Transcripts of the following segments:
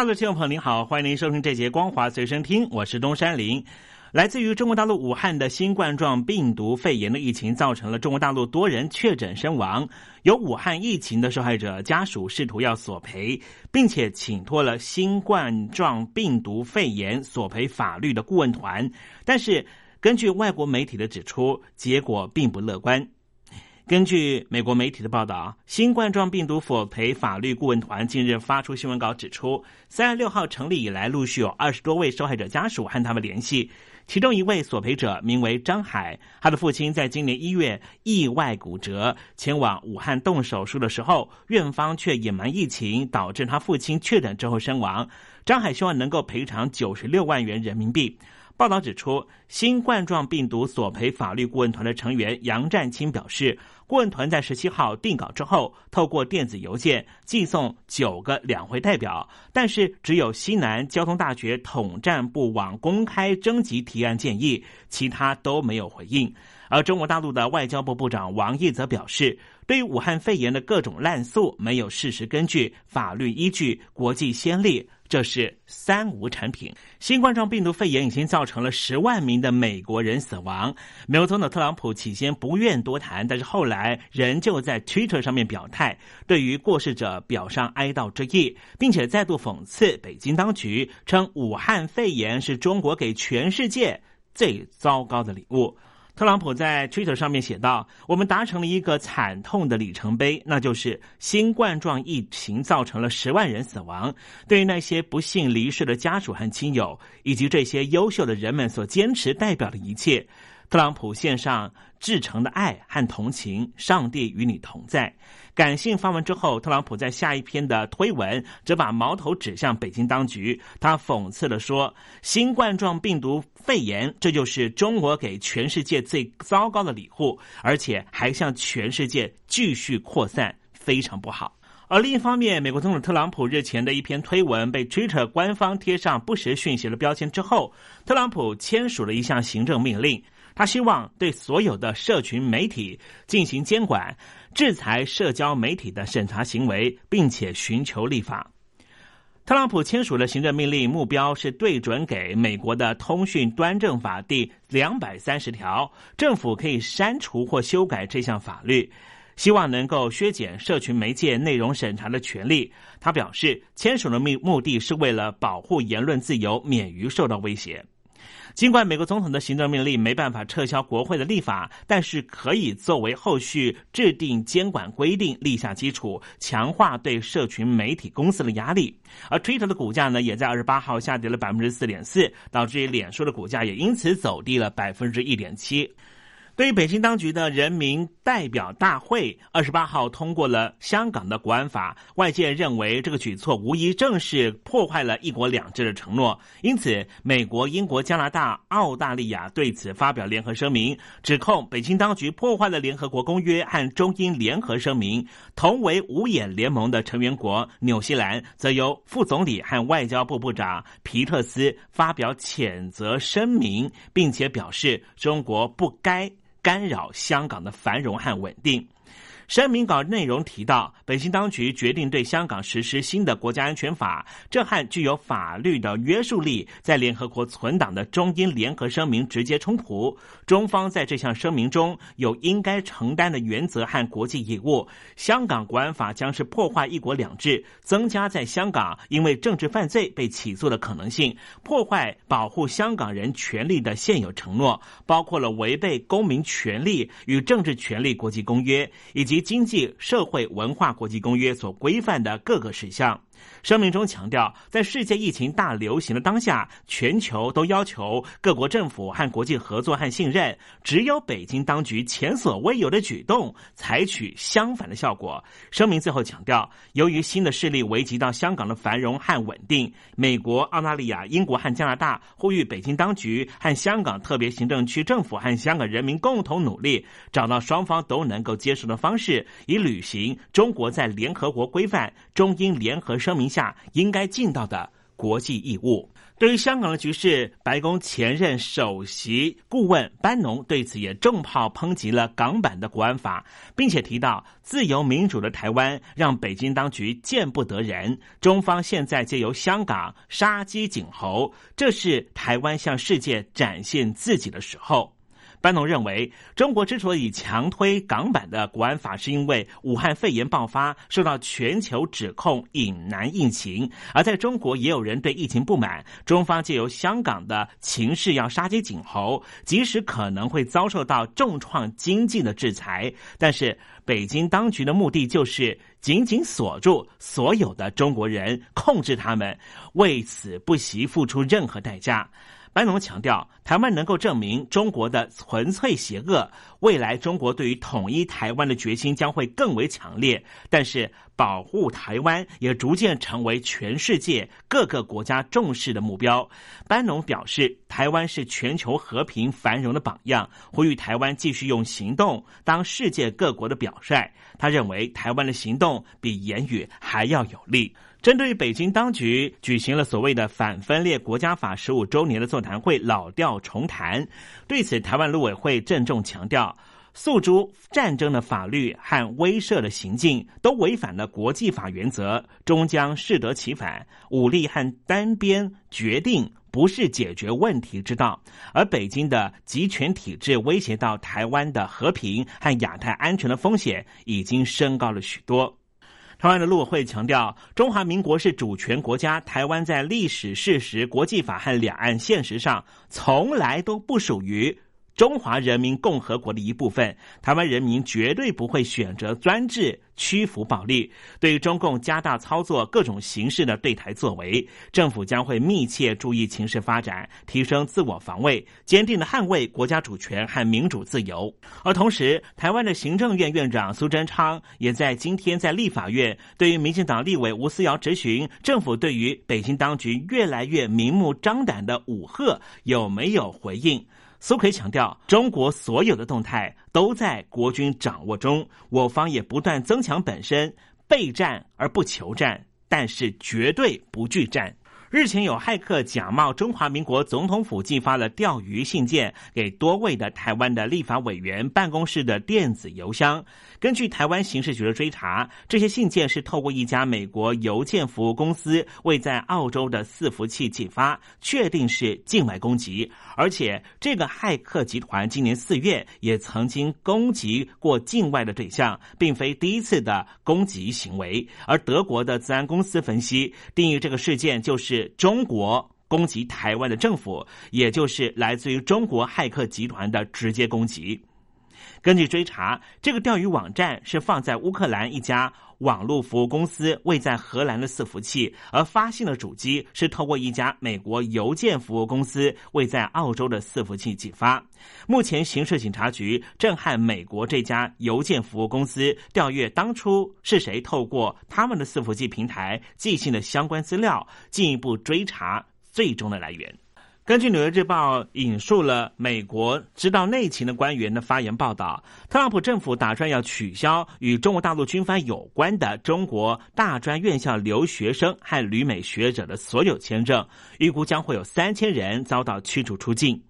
大陆听众朋友您好，欢迎您收听这节光华随身听，我是东山林。来自于中国大陆武汉的新冠状病毒肺炎的疫情，造成了中国大陆多人确诊身亡。有武汉疫情的受害者家属试图要索赔，并且请托了新冠状病毒肺炎索赔法律的顾问团，但是根据外国媒体的指出，结果并不乐观。根据美国媒体的报道，新冠状病毒索赔法律顾问团近日发出新闻稿，指出三月六号成立以来，陆续有二十多位受害者家属和他们联系。其中一位索赔者名为张海，他的父亲在今年一月意外骨折，前往武汉动手术的时候，院方却隐瞒疫情，导致他父亲确诊之后身亡。张海希望能够赔偿九十六万元人民币。报道指出，新冠状病毒索赔法律顾问团的成员杨占清表示，顾问团在十七号定稿之后，透过电子邮件寄送九个两会代表，但是只有西南交通大学统战部网公开征集提案建议，其他都没有回应。而中国大陆的外交部部长王毅则表示，对于武汉肺炎的各种滥诉，没有事实根据、法律依据、国际先例。这是三无产品。新冠状病毒肺炎已经造成了十万名的美国人死亡。美国总统特朗普起先不愿多谈，但是后来仍旧在 Twitter 上面表态，对于过世者表上哀悼之意，并且再度讽刺北京当局，称武汉肺炎是中国给全世界最糟糕的礼物。特朗普在推特上面写道：“我们达成了一个惨痛的里程碑，那就是新冠状疫情造成了十万人死亡。对于那些不幸离世的家属和亲友，以及这些优秀的人们所坚持代表的一切。”特朗普献上至诚的爱和同情，上帝与你同在。感性发文之后，特朗普在下一篇的推文则把矛头指向北京当局。他讽刺的说：“新冠状病毒肺炎，这就是中国给全世界最糟糕的礼物，而且还向全世界继续扩散，非常不好。”而另一方面，美国总统特朗普日前的一篇推文被 Twitter 官方贴上不实讯息的标签之后，特朗普签署了一项行政命令。他希望对所有的社群媒体进行监管，制裁社交媒体的审查行为，并且寻求立法。特朗普签署的行政命令目标是对准给美国的通讯端正法第两百三十条，政府可以删除或修改这项法律，希望能够削减社群媒介内容审查的权利。他表示，签署的目目的是为了保护言论自由免于受到威胁。尽管美国总统的行政命令没办法撤销国会的立法，但是可以作为后续制定监管规定立下基础，强化对社群媒体公司的压力。而 Twitter 的股价呢，也在二十八号下跌了百分之四点四，导致脸书的股价也因此走低了百分之一点七。对于北京当局的人民代表大会二十八号通过了香港的国安法，外界认为这个举措无疑正是破坏了一国两制的承诺。因此，美国、英国、加拿大、澳大利亚对此发表联合声明，指控北京当局破坏了联合国公约和中英联合声明。同为五眼联盟的成员国纽西兰，则由副总理和外交部部长皮特斯发表谴责声明，并且表示中国不该。干扰香港的繁荣和稳定。声明稿内容提到，北京当局决定对香港实施新的国家安全法，这和具有法律的约束力、在联合国存档的中英联合声明直接冲突。中方在这项声明中有应该承担的原则和国际义务。香港国安法将是破坏一国两制，增加在香港因为政治犯罪被起诉的可能性，破坏保护香港人权利的现有承诺，包括了违背公民权利与政治权利国际公约以及。经济社会文化国际公约所规范的各个事项，声明中强调，在世界疫情大流行的当下，全球都要求各国政府和国际合作和信任。只有北京当局前所未有的举动，采取相反的效果。声明最后强调，由于新的势力危及到香港的繁荣和稳定，美国、澳大利亚、英国和加拿大呼吁北京当局和香港特别行政区政府和香港人民共同努力，找到双方都能够接受的方式，以履行中国在联合国规范中英联合声声明。下应该尽到的国际义务。对于香港的局势，白宫前任首席顾问班农对此也重炮抨击了港版的国安法，并且提到自由民主的台湾让北京当局见不得人。中方现在借由香港杀鸡儆猴，这是台湾向世界展现自己的时候。班农认为，中国之所以强推港版的国安法，是因为武汉肺炎爆发受到全球指控引难疫情，而在中国也有人对疫情不满。中方借由香港的情势要杀鸡儆猴，即使可能会遭受到重创经济的制裁，但是北京当局的目的就是紧紧锁住所有的中国人，控制他们，为此不惜付出任何代价。班农强调，台湾能够证明中国的纯粹邪恶，未来中国对于统一台湾的决心将会更为强烈。但是，保护台湾也逐渐成为全世界各个国家重视的目标。班农表示，台湾是全球和平繁荣的榜样，呼吁台湾继续用行动当世界各国的表率。他认为，台湾的行动比言语还要有力。针对北京当局举行了所谓的反分裂国家法十五周年的座谈会，老调重弹。对此，台湾陆委会郑重强调，诉诸战争的法律和威慑的行径都违反了国际法原则，终将适得其反。武力和单边决定不是解决问题之道，而北京的集权体制威胁到台湾的和平和亚太安全的风险已经升高了许多。台湾的陆委会强调，中华民国是主权国家，台湾在历史事实、国际法和两岸现实上，从来都不属于。中华人民共和国的一部分，台湾人民绝对不会选择专制、屈服暴力。对于中共加大操作各种形式的对台作为，政府将会密切注意情势发展，提升自我防卫，坚定的捍卫国家主权和民主自由。而同时，台湾的行政院院长苏贞昌也在今天在立法院对于民进党立委吴思瑶质询政府对于北京当局越来越明目张胆的武吓有没有回应。苏奎强调，中国所有的动态都在国军掌握中，我方也不断增强本身备战而不求战，但是绝对不惧战。日前有骇客假冒中华民国总统府寄发了钓鱼信件给多位的台湾的立法委员办公室的电子邮箱。根据台湾刑事局的追查，这些信件是透过一家美国邮件服务公司为在澳洲的伺服器寄发，确定是境外攻击。而且这个骇客集团今年四月也曾经攻击过境外的对象，并非第一次的攻击行为。而德国的治安公司分析定义这个事件就是。中国攻击台湾的政府，也就是来自于中国骇客集团的直接攻击。根据追查，这个钓鱼网站是放在乌克兰一家网络服务公司位在荷兰的伺服器，而发信的主机是透过一家美国邮件服务公司位在澳洲的伺服器寄发。目前，刑事警察局正和美国这家邮件服务公司调阅当初是谁透过他们的伺服器平台寄信的相关资料，进一步追查最终的来源。根据《纽约日报》引述了美国知道内情的官员的发言报道，特朗普政府打算要取消与中国大陆军方有关的中国大专院校留学生和旅美学者的所有签证，预估将会有三千人遭到驱逐出境。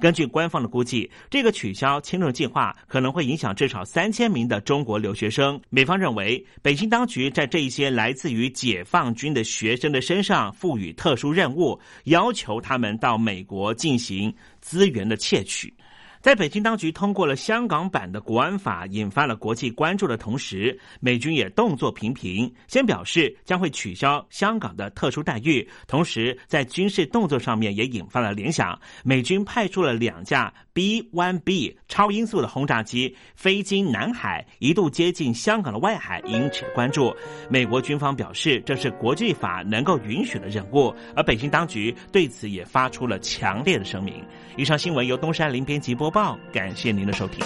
根据官方的估计，这个取消签证计划可能会影响至少三千名的中国留学生。美方认为，北京当局在这一些来自于解放军的学生的身上赋予特殊任务，要求他们到美国进行资源的窃取。在北京当局通过了香港版的国安法，引发了国际关注的同时，美军也动作频频，先表示将会取消香港的特殊待遇，同时在军事动作上面也引发了联想。美军派出了两架 B-1B 超音速的轰炸机飞经南海，一度接近香港的外海，引起关注。美国军方表示这是国际法能够允许的任务，而北京当局对此也发出了强烈的声明。以上新闻由东山林编辑播报，感谢您的收听。